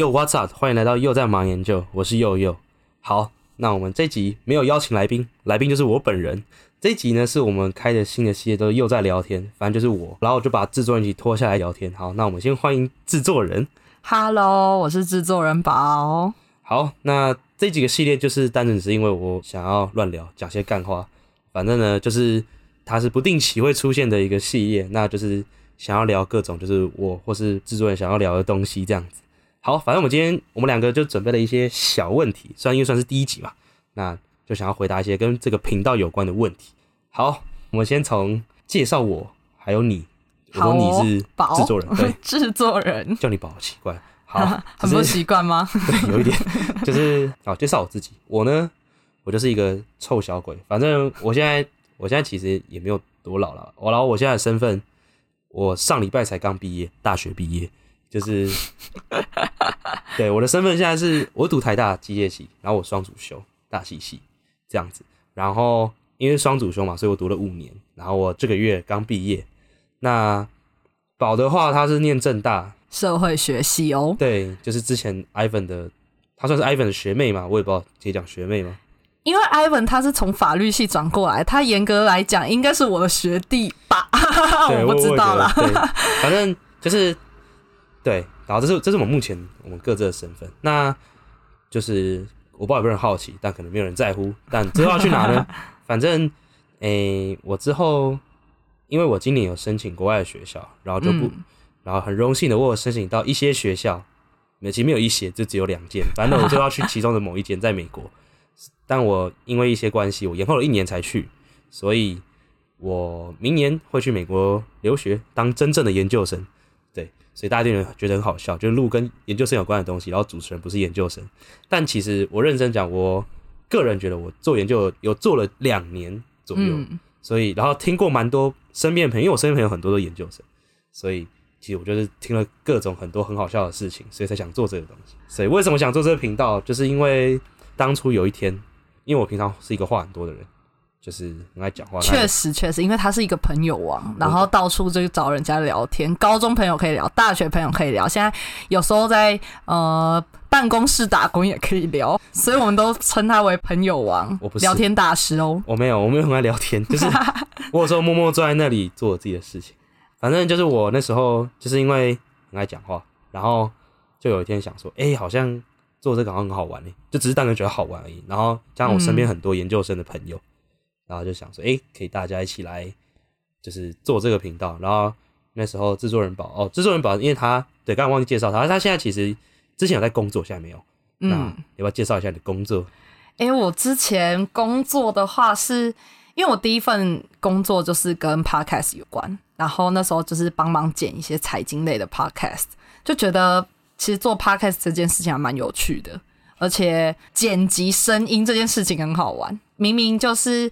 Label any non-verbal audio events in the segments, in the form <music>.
Yo What's up？欢迎来到又在忙研究，我是佑佑。好，那我们这集没有邀请来宾，来宾就是我本人。这一集呢是我们开的新的系列，都是又在聊天，反正就是我，然后我就把制作人一起拖下来聊天。好，那我们先欢迎制作人。Hello，我是制作人宝。好，那这几个系列就是单纯是因为我想要乱聊，讲些干话。反正呢，就是它是不定期会出现的一个系列，那就是想要聊各种就是我或是制作人想要聊的东西这样子。好，反正我们今天我们两个就准备了一些小问题，虽然因为算是第一集嘛，那就想要回答一些跟这个频道有关的问题。好，我们先从介绍我还有你，我说你是宝制作人，对，<laughs> 制作人，叫你宝好奇怪。好，<laughs> 很不习惯吗？<laughs> 对，有一点，就是好介绍我自己。我呢，我就是一个臭小鬼。反正我现在，我现在其实也没有多老了。我然后我现在的身份，我上礼拜才刚毕业，大学毕业，就是对我的身份现在是我读台大机械系，然后我双主修大系系这样子。然后因为双主修嘛，所以我读了五年。然后我这个月刚毕业。那宝的话，他是念正大，社会学系哦，对，就是之前 Ivan 的，他算是 Ivan 的学妹嘛，我也不知道可以讲学妹吗？因为 Ivan 他是从法律系转过来，他严格来讲应该是我的学弟吧？<laughs> 对，我不知道啦。反正就是对，然后这是这是我们目前我们各自的身份。那就是我不知道有没有人好奇，但可能没有人在乎。但之后要去哪呢？<laughs> 反正诶、我之后因为我今年有申请国外的学校，然后就不，嗯然后很荣幸的我有申请到一些学校，没其实没有一些，就只有两间，反正我就要去其中的某一间，在美国。但我因为一些关系，我延后了一年才去，所以我明年会去美国留学，当真正的研究生。对，所以大家一定觉得很好笑，就是录跟研究生有关的东西，然后主持人不是研究生。但其实我认真讲，我个人觉得我做研究有做了两年左右，嗯，所以然后听过蛮多身边的朋友，因为我身边朋友很多都研究生，所以其实我就是听了各种很多很好笑的事情，所以才想做这个东西。所以为什么想做这个频道，就是因为当初有一天，因为我平常是一个话很多的人，就是很爱讲话，确实确实，因为他是一个朋友王，然后到处就找人家聊天，高中朋友可以聊，大学朋友可以聊，现在有时候在呃办公室打工也可以聊，所以我们都称他为朋友王我不，是聊天大师哦。我没有，我没有很爱聊天，就是 <laughs> 我有时候默默坐在那里做我自己的事情。反正就是我那时候就是因为很爱讲话，然后就有一天想说，哎、好像做这个好像很好玩诶、就只是单纯觉得好玩而已。然后加上我身边很多研究生的朋友，然后就想说，哎、可以大家一起来就是做这个频道。然后那时候制作人宝哦，制作人宝，因为他对刚刚忘记介绍他，他现在其实之前有在工作，现在没有。那嗯，要不要介绍一下你的工作？诶，我之前工作的话是，因为我第一份工作就是跟 podcast 有关，然后那时候就是帮忙剪一些财经类的 podcast，就觉得其实做 podcast 这件事情还蛮有趣的，而且剪辑声音这件事情很好玩，明明就是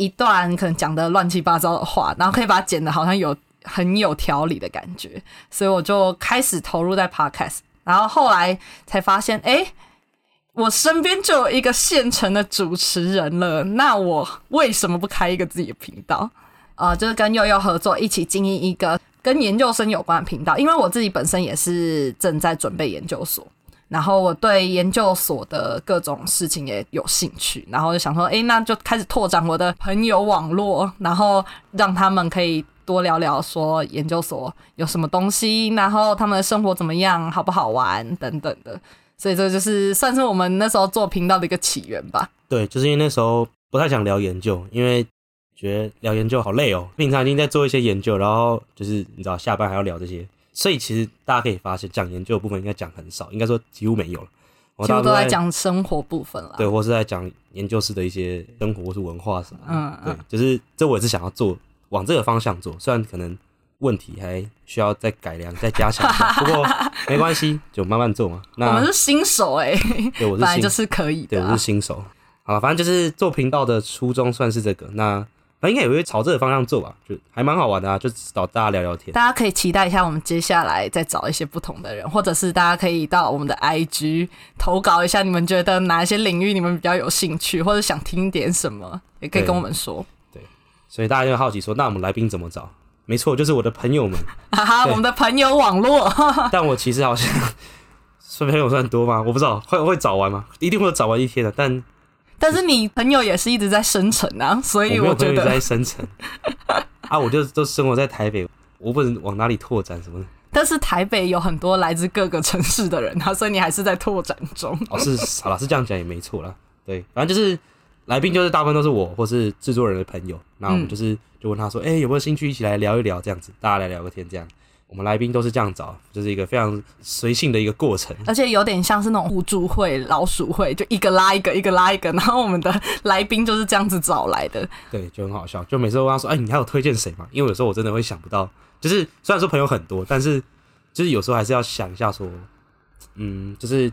一段可能讲的乱七八糟的话，然后可以把它剪的好像有很有条理的感觉，所以我就开始投入在 podcast，然后后来才发现，诶。我身边就有一个现成的主持人了，那我为什么不开一个自己的频道？呃，就是跟悠悠合作，一起经营一个跟研究生有关的频道。因为我自己本身也是正在准备研究所，然后我对研究所的各种事情也有兴趣，然后就想说，诶，那就开始拓展我的朋友网络，然后让他们可以多聊聊说研究所有什么东西，然后他们的生活怎么样，好不好玩等等的。所以这就是算是我们那时候做频道的一个起源吧。对，就是因为那时候不太想聊研究，因为觉得聊研究好累哦。平常已经在做一些研究，然后就是你知道下班还要聊这些，所以其实大家可以发现，讲研究的部分应该讲很少，应该说几乎没有了。几乎都在讲生活部分啦。对，或是在讲研究室的一些生活或是文化什么的。嗯对，就是这我也是想要做，往这个方向做，虽然可能问题还需要再改良、再加强，不过 <laughs> 没关系，就慢慢做嘛。那我们是新手 <laughs> 哎、对我是新本来就是可以对，的、啊我是。新手。好了，反正就是做频道的初衷算是这个，那那应该也会朝这个方向做吧，就还蛮好玩的啊，就找大家聊聊天。大家可以期待一下，我们接下来再找一些不同的人，或者是大家可以到我们的 IG 投稿一下，你们觉得哪一些领域你们比较有兴趣，或者想听点什么，也可以跟我们说。对所以大家就好奇说，那我们来宾怎么找？没错，就是我的朋友们。哈哈，我们的朋友网络，<laughs> 但我其实好像 <laughs> 算朋友算多吗？我不知道，会会找完吗？一定会找完一天的，但但是你朋友也是一直在生成啊，所以我觉得在深层啊，我就都生活在台北，我不能往哪里拓展什么的。但是台北有很多来自各个城市的人啊，所以你还是在拓展中。哦，是好了，是这样讲也没错啦。对，反正就是来宾就是大部分都是我或是制作人的朋友，那我们就是就问他说，哎、有没有兴趣一起来聊一聊这样子，大家来聊个天这样。我们来宾都是这样找，就是一个非常随性的一个过程。而且有点像是那种互助会、老鼠会，就一个拉一个，一个拉一个，然后我们的 <laughs> 来宾就是这样子找来的。对，就很好笑。就每次都跟他说：“哎、你还有推荐谁吗？”因为有时候我真的会想不到，就是虽然说朋友很多，但是就是有时候还是要想一下说，嗯，就是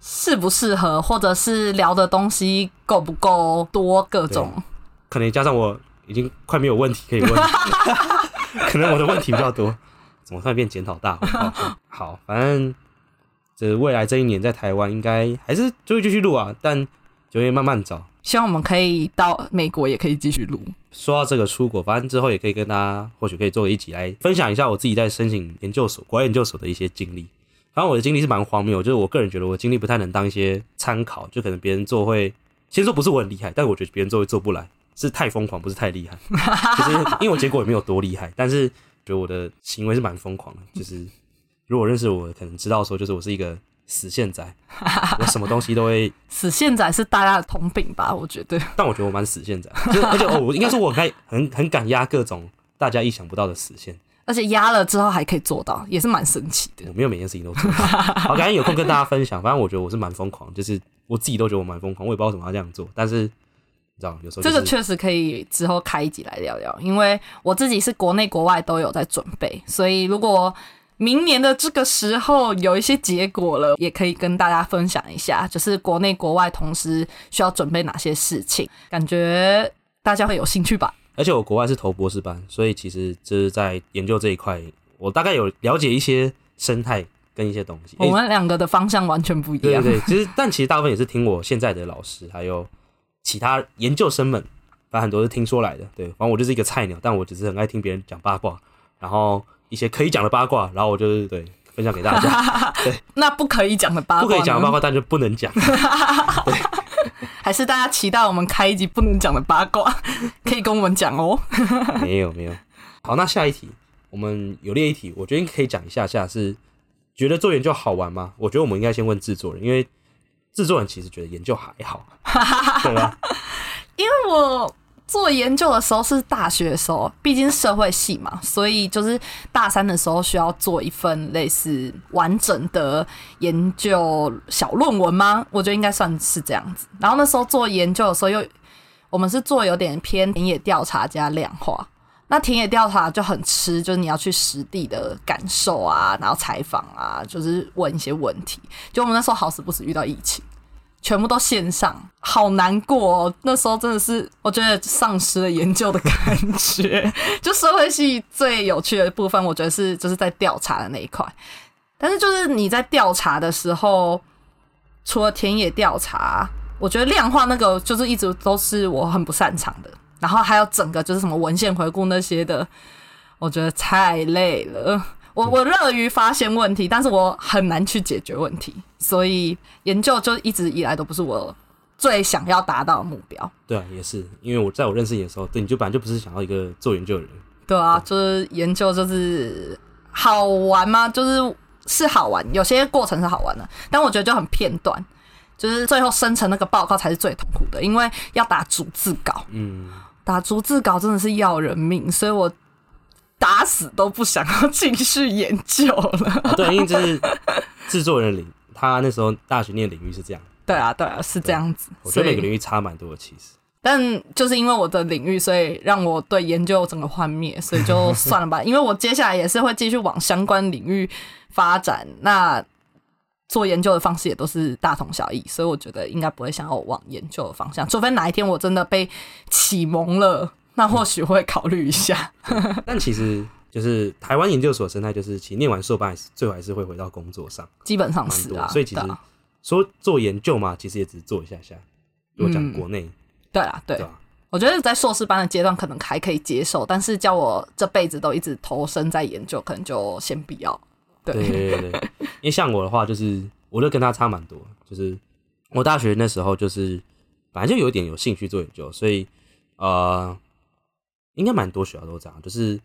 适不适合，或者是聊的东西够不够多，各种。可能加上我已经快没有问题可以问，<laughs> <laughs> 可能我的问题比较多。怎么突然变检讨大会？<laughs> 好好，反正这未来这一年在台湾应该还是就会继续录啊，但就会慢慢找。希望我们可以到美国，也可以继续录。说到这个出国，反正之后也可以跟大家，或许可以做一起来分享一下我自己在申请研究所、国外研究所的一些经历。反正我的经历是蛮荒谬，就是我个人觉得我经历不太能当一些参考，就可能别人做会，先说不是我很厉害，但我觉得别人做会做不来，是太疯狂，不是太厉害。<laughs> 就是因为我结果也没有多厉害，但是觉得我的行为是蛮疯狂的。就是如果认识我，可能知道说，就是我是一个死线仔，<laughs> 我什么东西都会死线仔是大家的通病吧？我觉得。但我觉得我蛮死线仔，就是而且哦，我应该说我很很很敢压各种大家意想不到的死线，而且压了之后还可以做到，也是蛮神奇的。我没有每件事情都做到。<laughs> 好，赶紧有空跟大家分享。反正我觉得我是蛮疯狂，就是我自己都觉得我蛮疯狂，我也不知道为什么要这样做，但是你知道，有时候、就是、这个确实可以之后开一集来聊聊，因为我自己是国内国外都有在准备，所以如果明年的这个时候有一些结果了，也可以跟大家分享一下，就是国内国外同时需要准备哪些事情，感觉大家会有兴趣吧。而且我国外是投博士班，所以其实就是在研究这一块，我大概有了解一些生态跟一些东西。我们两个的方向完全不一样。对对对，其实但其实大部分也是听我现在的老师，还有其他研究生们，反正很多是听说来的。对，反正我就是一个菜鸟，但我只是很爱听别人讲八卦，然后一些可以讲的八卦，然后我就是对分享给大家。<laughs> 对，那不可以讲的八卦，不可以讲的八卦，但就不能讲。对。<laughs> 还是大家期待我们开一集不能讲的八卦，<laughs> 可以跟我们讲哦。没有没有，好，那下一题，我们有列一题，我觉得可以讲一下下是觉得做研究好玩吗？我觉得我们应该先问制作人，因为制作人其实觉得研究还好，<laughs> 对吧？因为我做研究的时候是大学的时候，毕竟社会系嘛，所以就是大三的时候需要做一份类似完整的研究小论文吗？我觉得应该算是这样子。然后那时候做研究的时候又，我们是做有点偏田野调查加量化。那田野调查就很吃，就是你要去实地的感受啊，然后采访啊，就是问一些问题。就我们那时候好死不死遇到疫情。全部都线上，好难过哦！那时候真的是，我觉得丧失了研究的感觉。就社会系最有趣的部分，我觉得是就是在调查的那一块。但是就是你在调查的时候，除了田野调查，我觉得量化那个就是一直都是我很不擅长的。然后还有整个就是什么文献回顾那些的，我觉得太累了。我我乐于发现问题，但是我很难去解决问题，所以研究就一直以来都不是我最想要达到的目标。对啊，也是，因为我在我认识你的时候，对你就本来就不是想要一个做研究的人。对啊，就是研究就是好玩吗？就是是好玩，有些过程是好玩的，但我觉得就很片段，就是最后生成那个报告才是最痛苦的，因为要打逐字稿，嗯，打逐字稿真的是要人命，所以我。打死都不想要继续研究了、啊。对，因为这是制作人领，他那时候大学念领域是这样。对啊，对啊，是这样子。我觉得每个领域差蛮多的，其实。但就是因为我的领域，所以让我对研究整个幻灭，所以就算了吧。因为我接下来也是会继续往相关领域发展，那做研究的方式也都是大同小异，所以我觉得应该不会想要往研究的方向，除非哪一天我真的被启蒙了。那或许会考虑一下，<laughs> 但其实就是台湾研究所生态，就是其实念完硕班，最后还是会回到工作上，基本上是啊。所以其实说做研究嘛，其实也只是做一下下。如果讲国内，对啊，对，我觉得在硕士班的阶段可能还可以接受，但是叫我这辈子都一直投身在研究，可能就先不要。对，对对，因为像我的话，就是我就跟他差蛮多，就是我大学那时候就是本来就有点有兴趣做研究，所以呃，应该蛮多学校都这样，就是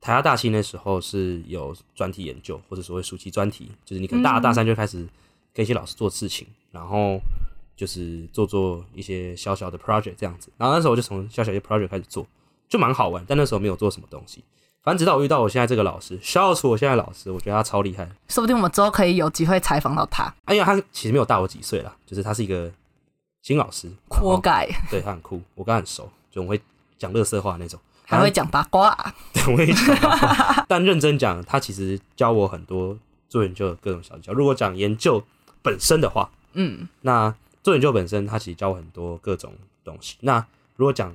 台大大七那时候是有专题研究或者所谓暑期专题，就是你可能大二大三就开始跟一些老师做事情，然后就是做做一些小小的 project 这样子，然后那时候我就从小小的 project 开始做，就蛮好玩，但那时候没有做什么东西。反正直到我遇到我现在这个老师，笑出我现在老师，我觉得他超厉害。说不定我们之后可以有机会采访到他。啊，因为他其实没有大我几岁啦，就是他是一个新老师，酷盖，<laughs> 对他很酷，我跟他很熟，就我会讲乐色话那种，还会讲八卦。<laughs> 对，我会讲八卦。但认真讲，他其实教我很多做研究的各种小技巧。如果讲研究本身的话，嗯，那做研究本身，他其实教我很多各种东西。那如果讲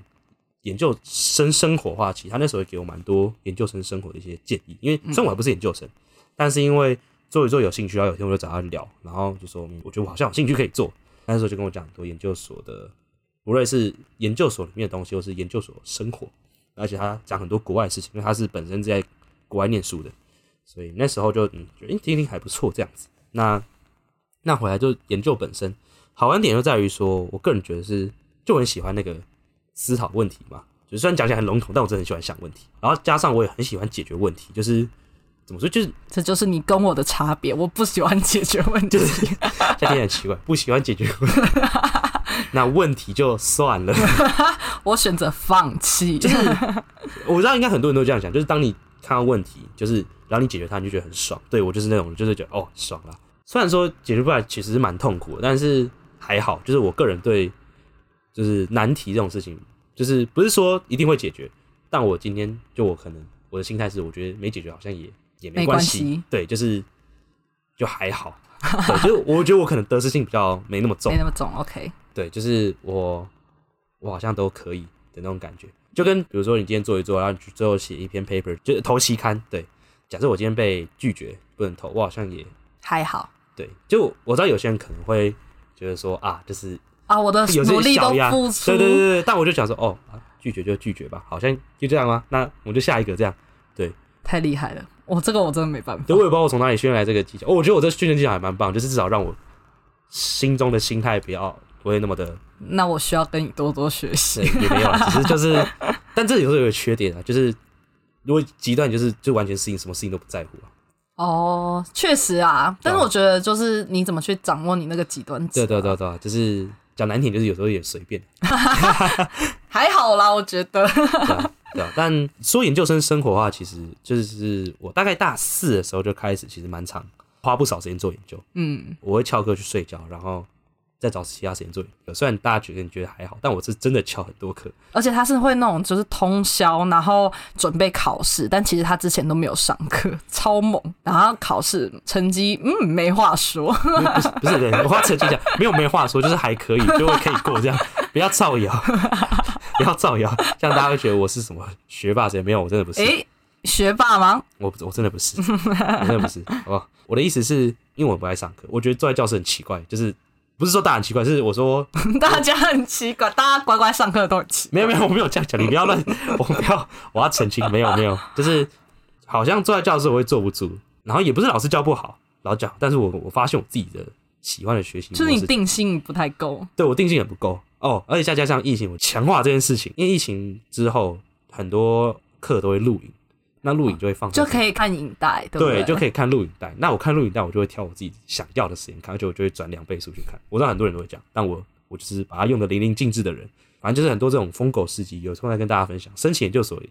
研究生生活化，其实他那时候也给我蛮多研究生生活的一些建议。因为虽然我还不是研究生，但是因为做一做有兴趣，然后有天我就找他聊，然后就说，我觉得我好像有兴趣可以做。那时候就跟我讲很多研究所的，无论是研究所里面的东西，或是研究所生活，而且他讲很多国外的事情，因为他是本身在国外念书的，所以那时候就嗯觉得，诶听听还不错这样子。那那回来就研究本身好玩点就在于说，我个人觉得是就很喜欢那个思考问题嘛。就虽然讲起来很笼统，但我真的很喜欢想问题。然后加上我也很喜欢解决问题，就是怎么说，就是这就是你跟我的差别。我不喜欢解决问题，就是这样听起来很奇怪，不喜欢解决问题，那问题就算了。<laughs> 我选择放弃。就是我知道应该很多人都这样想，就是当你看到问题，就是然后你解决它，你就觉得很爽。对我就是那种，就是觉得哦爽了。虽然说解决不来其实是蛮痛苦的，但是还好，就是我个人对就是难题这种事情，就是不是说一定会解决，但我今天就我可能我的心态是，我觉得没解决好像也也没没关系，对，就是就还好，<laughs> 对，就是我觉得我可能得失性比较没那么重。没，那么重，OK。对，就是我我好像都可以的那种感觉，就跟比如说你今天做一做，然后你最后写一篇 paper，就是投期刊，对，假设我今天被拒绝不能投，我好像也还好。对，就我知道有些人可能会觉得说啊，就是啊，我的努力都，付出，对对对对，但我就想说哦，啊拒绝就拒绝吧，好像就这样吗？那我就下一个这样，对，太厉害了。我这个我真的没办法对，。我也不知道我从哪里训练来这个技巧，哦，我觉得我这训练技巧还蛮棒，就是至少让我心中的心态不要不会那么的那我需要跟你多多学习对，。也没有啦，只是就是，<laughs> 但这有时候有个缺点啊，就是如果极端，就是就完全适应什么事情都不在乎啊。哦，确实啊，但是我觉得就是你怎么去掌握你那个极端值、对对，对对，就是讲难听，就是有时候有点随便，<laughs> 还好啦，我觉得。对啊，对啊。但说研究生生活的话，其实就是我大概大四的时候就开始，其实蛮长，花不少时间做研究。嗯，我会翘课去睡觉，然后再找其他时间做研究。虽然大家觉得你觉得还好，但我是真的翘很多课。而且他是会那种就是通宵，然后准备考试，但其实他之前都没有上课，超猛。然后考试成绩，嗯，没话说。不是 <laughs> 不是，对我要澄清一下，没有没话说，就是还可以，就会可以过这样，不要造谣，<laughs> 不要造谣，这样大家会觉得我是什么学霸谁，没有，我真的不是，诶，学霸吗？我不我真的不是，我真的不是，好不好？我的意思是因为我不爱上课，我觉得坐在教室很奇怪，就是不是说大家很奇怪，是我说 <laughs> 大家很奇怪，大家乖乖上课都很奇怪。没有没有，我没有这样讲，你不要乱，<laughs> 我不要，我要澄清，没有没有，就是好像坐在教室我会坐不住，然后也不是老师教不好，老讲，但是我我发现我自己的喜欢的学习，就是你定性不太够。对我定性也不够哦，而且再加上疫情，我强化这件事情，因为疫情之后很多课都会录影，那录影就会放就可以看影带，对对，对？就可以看录影带。那我看录影带，我就会挑我自己想要的时间看，而且我就会转两倍速去看。我知道很多人都会这样，但我我就是把它用的淋漓尽致的人。反正就是很多这种疯狗事迹，有空再跟大家分享。申请研究所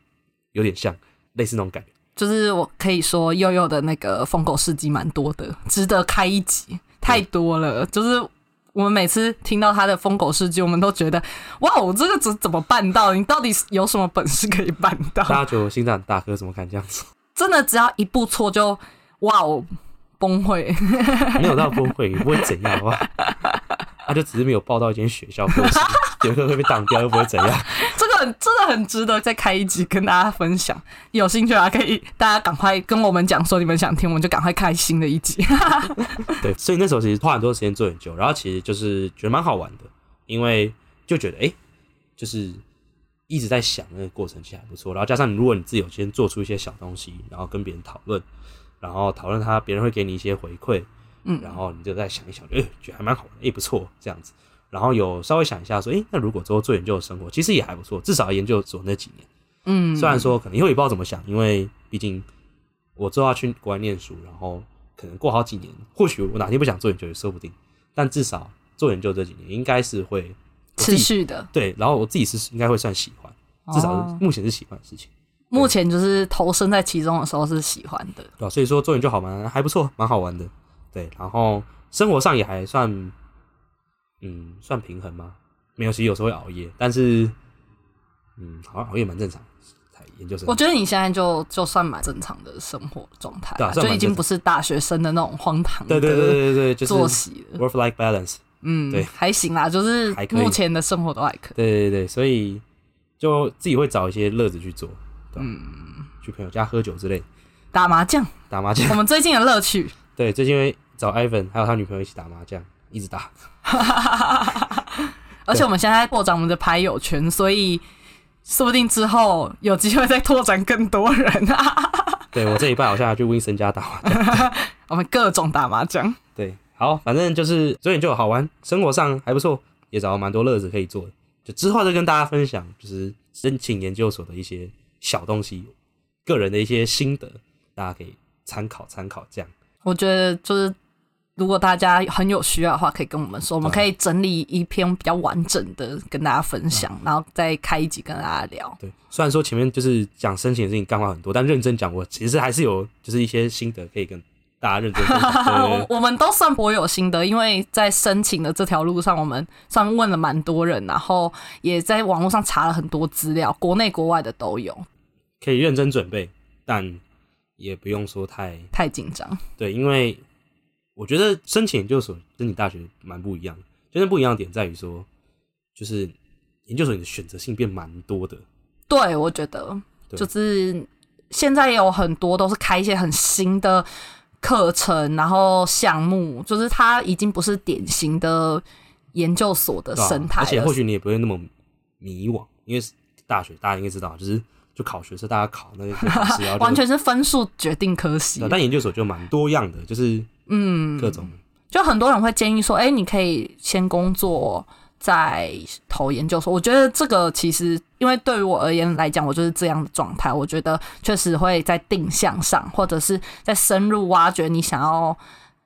有点像类似那种感觉。就是我可以说悠悠的那个疯狗事迹蛮多的，值得开一集，太多了。就是我们每次听到他的疯狗事迹，我们都觉得哇，我这个怎怎么办到？你到底有什么本事可以办到？大家觉得我心脏很大颗，怎么敢这样子？真的只要一步错就哇，哦崩溃。没有到崩溃，也不会怎样，好？他就只是没有报到一间学校 <laughs> 过程，有课会被挡掉，又不会怎样。<laughs> 这个很真的很值得再开一集跟大家分享。有兴趣的话，可以大家赶快跟我们讲说你们想听，我们就赶快开新的一集。<laughs> <laughs> 对，所以那时候其实花很多时间做研究，然后其实就是觉得蛮好玩的，因为就觉得哎、诶就是一直在想那个过程其实还不错，然后加上如果你自己有先做出一些小东西，然后跟别人讨论，然后讨论他，别人会给你一些回馈，嗯然后你就再想一想，哎、觉得还蛮好的，哎、不错这样子。然后有稍微想一下说，哎、那如果之后做研究的生活，其实也还不错，至少研究所那几年。嗯，虽然说可能以后也不知道怎么想，因为毕竟我之后要去国外念书，然后可能过好几年，或许我哪天不想做研究也说不定。但至少做研究这几年，应该是会持续的，对，然后我自己是应该会算喜欢，至少目前是喜欢的事情，目前就是投身在其中的时候是喜欢的。对吧、所以说做研究好玩，还不错，蛮好玩的。对，然后生活上也还算，嗯，算平衡吗？没有，其实有时候会熬夜，但是，嗯，好像熬夜蛮正常。研究生我觉得你现在就就算蛮正常的生活状态就已经不是大学生的那种荒唐对对对的对对，就是作息了。work life balance。嗯，对还行啦，就是目前的生活都还可以。对对对，所以就自己会找一些乐子去做，嗯，去朋友家喝酒之类，打麻将，打麻将我。们最近的乐趣。对，最近会找 Ivan 还有他女朋友一起打麻将，一直打。<laughs> 而且我们现在拓展我们的牌友圈，所以说不定之后有机会再拓展更多人啊。<laughs> 对我这一拜好像要去 Winston 家打麻将。<laughs> 我们各种打麻将，对，好，反正就是所以就好玩，生活上还不错，也找到蛮多乐子可以做的。就之后再跟大家分享，就是申请研究所的一些小东西，个人的一些心得，大家可以参考参考。这样，我觉得就是。如果大家很有需要的话，可以跟我们说，我们可以整理一篇比较完整的跟大家分享，然后再开一集跟大家聊。对，虽然说前面就是讲申请的事情干话很多，但认真讲，我其实还是有就是一些心得可以跟大家认真分享。对对对我 <laughs> 我们都算颇有心得，因为在申请的这条路上，我们算问了蛮多人，然后也在网络上查了很多资料，国内国外的都有，可以认真准备，但也不用说太太紧张。对，因为我觉得申请研究所跟你大学蛮不一样的，真正不一样的点在于说，就是研究所你的选择性变蛮多的。对，我觉得就是现在也有很多都是开一些很新的课程，然后项目，就是它已经不是典型的研究所的生态了，而且或许你也不会那么迷惘，因为大学大家应该知道，就是就考学是，大家考那些考试，<laughs> 然后完全是分数决定科系对。但研究所就蛮多样的，就是嗯，各种就很多人会建议说，哎、你可以先工作再投研究所。我觉得这个其实，因为对于我而言来讲，我就是这样的状态。我觉得确实会在定向上，或者是在深入挖掘你想要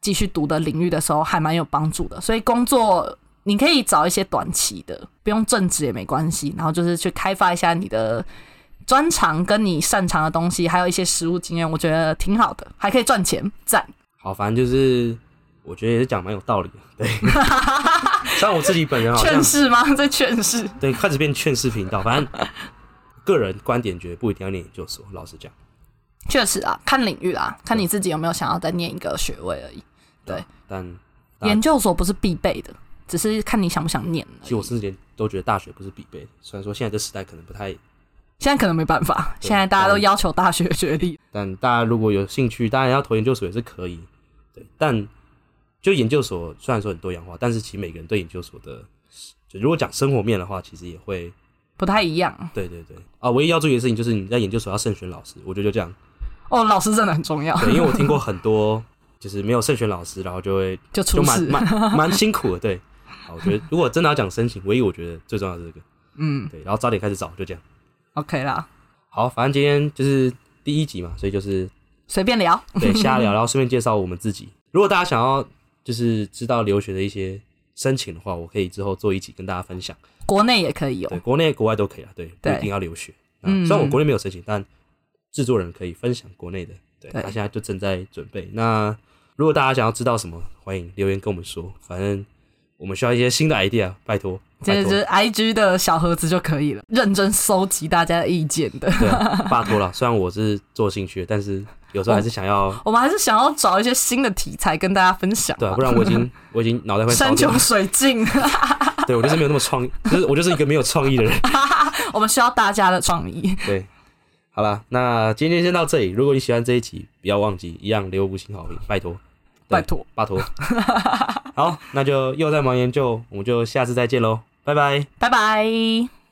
继续读的领域的时候，还蛮有帮助的。所以工作你可以找一些短期的，不用正职也没关系，然后就是去开发一下你的。专长跟你擅长的东西，还有一些实务经验，我觉得挺好的，还可以赚钱，赞。好，反正就是我觉得也是讲蛮有道理的。对，<laughs> 像我自己本人好像劝世吗？在劝世。对开始变劝世频道，反正个人观点觉得不一定要念研究所，老实讲。确实啊，看领域啦，看你自己有没有想要再念一个学位而已。对，但研究所不是必备的，只是看你想不想念。其实我甚至连都觉得大学不是必备的，虽然说现在这时代可能不太，现在可能没办法，现在大家都要求大学学历。但大家如果有兴趣，当然要投研究所也是可以。对，但就研究所虽然说很多样化，但是其实每个人对研究所的，就如果讲生活面的话，其实也会，不太一样对对对啊，唯一要注意的事情就是你在研究所要慎选老师，我觉得就这样。哦，老师真的很重要，对，因为我听过很多就是没有慎选老师，然后就会就就蛮。蛮蛮辛苦的。对，好，我觉得如果真的要讲申请，唯一我觉得最重要的是这个，嗯对，然后早点开始找，就这样。，OK 啦，好，反正今天就是第一集嘛，所以就是随便聊。对瞎聊，然后顺便介绍我们自己。<laughs> 如果大家想要就是知道留学的一些申请的话，我可以之后做一集跟大家分享。国内也可以有对，，国内国外都可以啊，对，不一定要留学。嗯嗯，虽然我国内没有申请，但制作人可以分享国内的。对，对他现在就正在准备。那如果大家想要知道什么，欢迎留言跟我们说。反正我们需要一些新的 idea，拜托，这就是 IG 的小盒子就可以了，认真收集大家的意见的。对啊，拜托了。虽然我是做兴趣的，但是有时候还是想要，<laughs> 我们还是想要找一些新的题材跟大家分享对啊，不然我已经 <laughs> 我已经脑袋快烧掉了。山穷水尽，<laughs> 对我就是没有那么创，就是我就是一个没有创意的人。我们需要大家的创意。对，好了，那今天先到这里。如果你喜欢这一集，不要忘记一样留五星好评，拜托，对拜托，拜托。好，那就又在忙研究，我们就下次再见喽，拜拜。拜拜。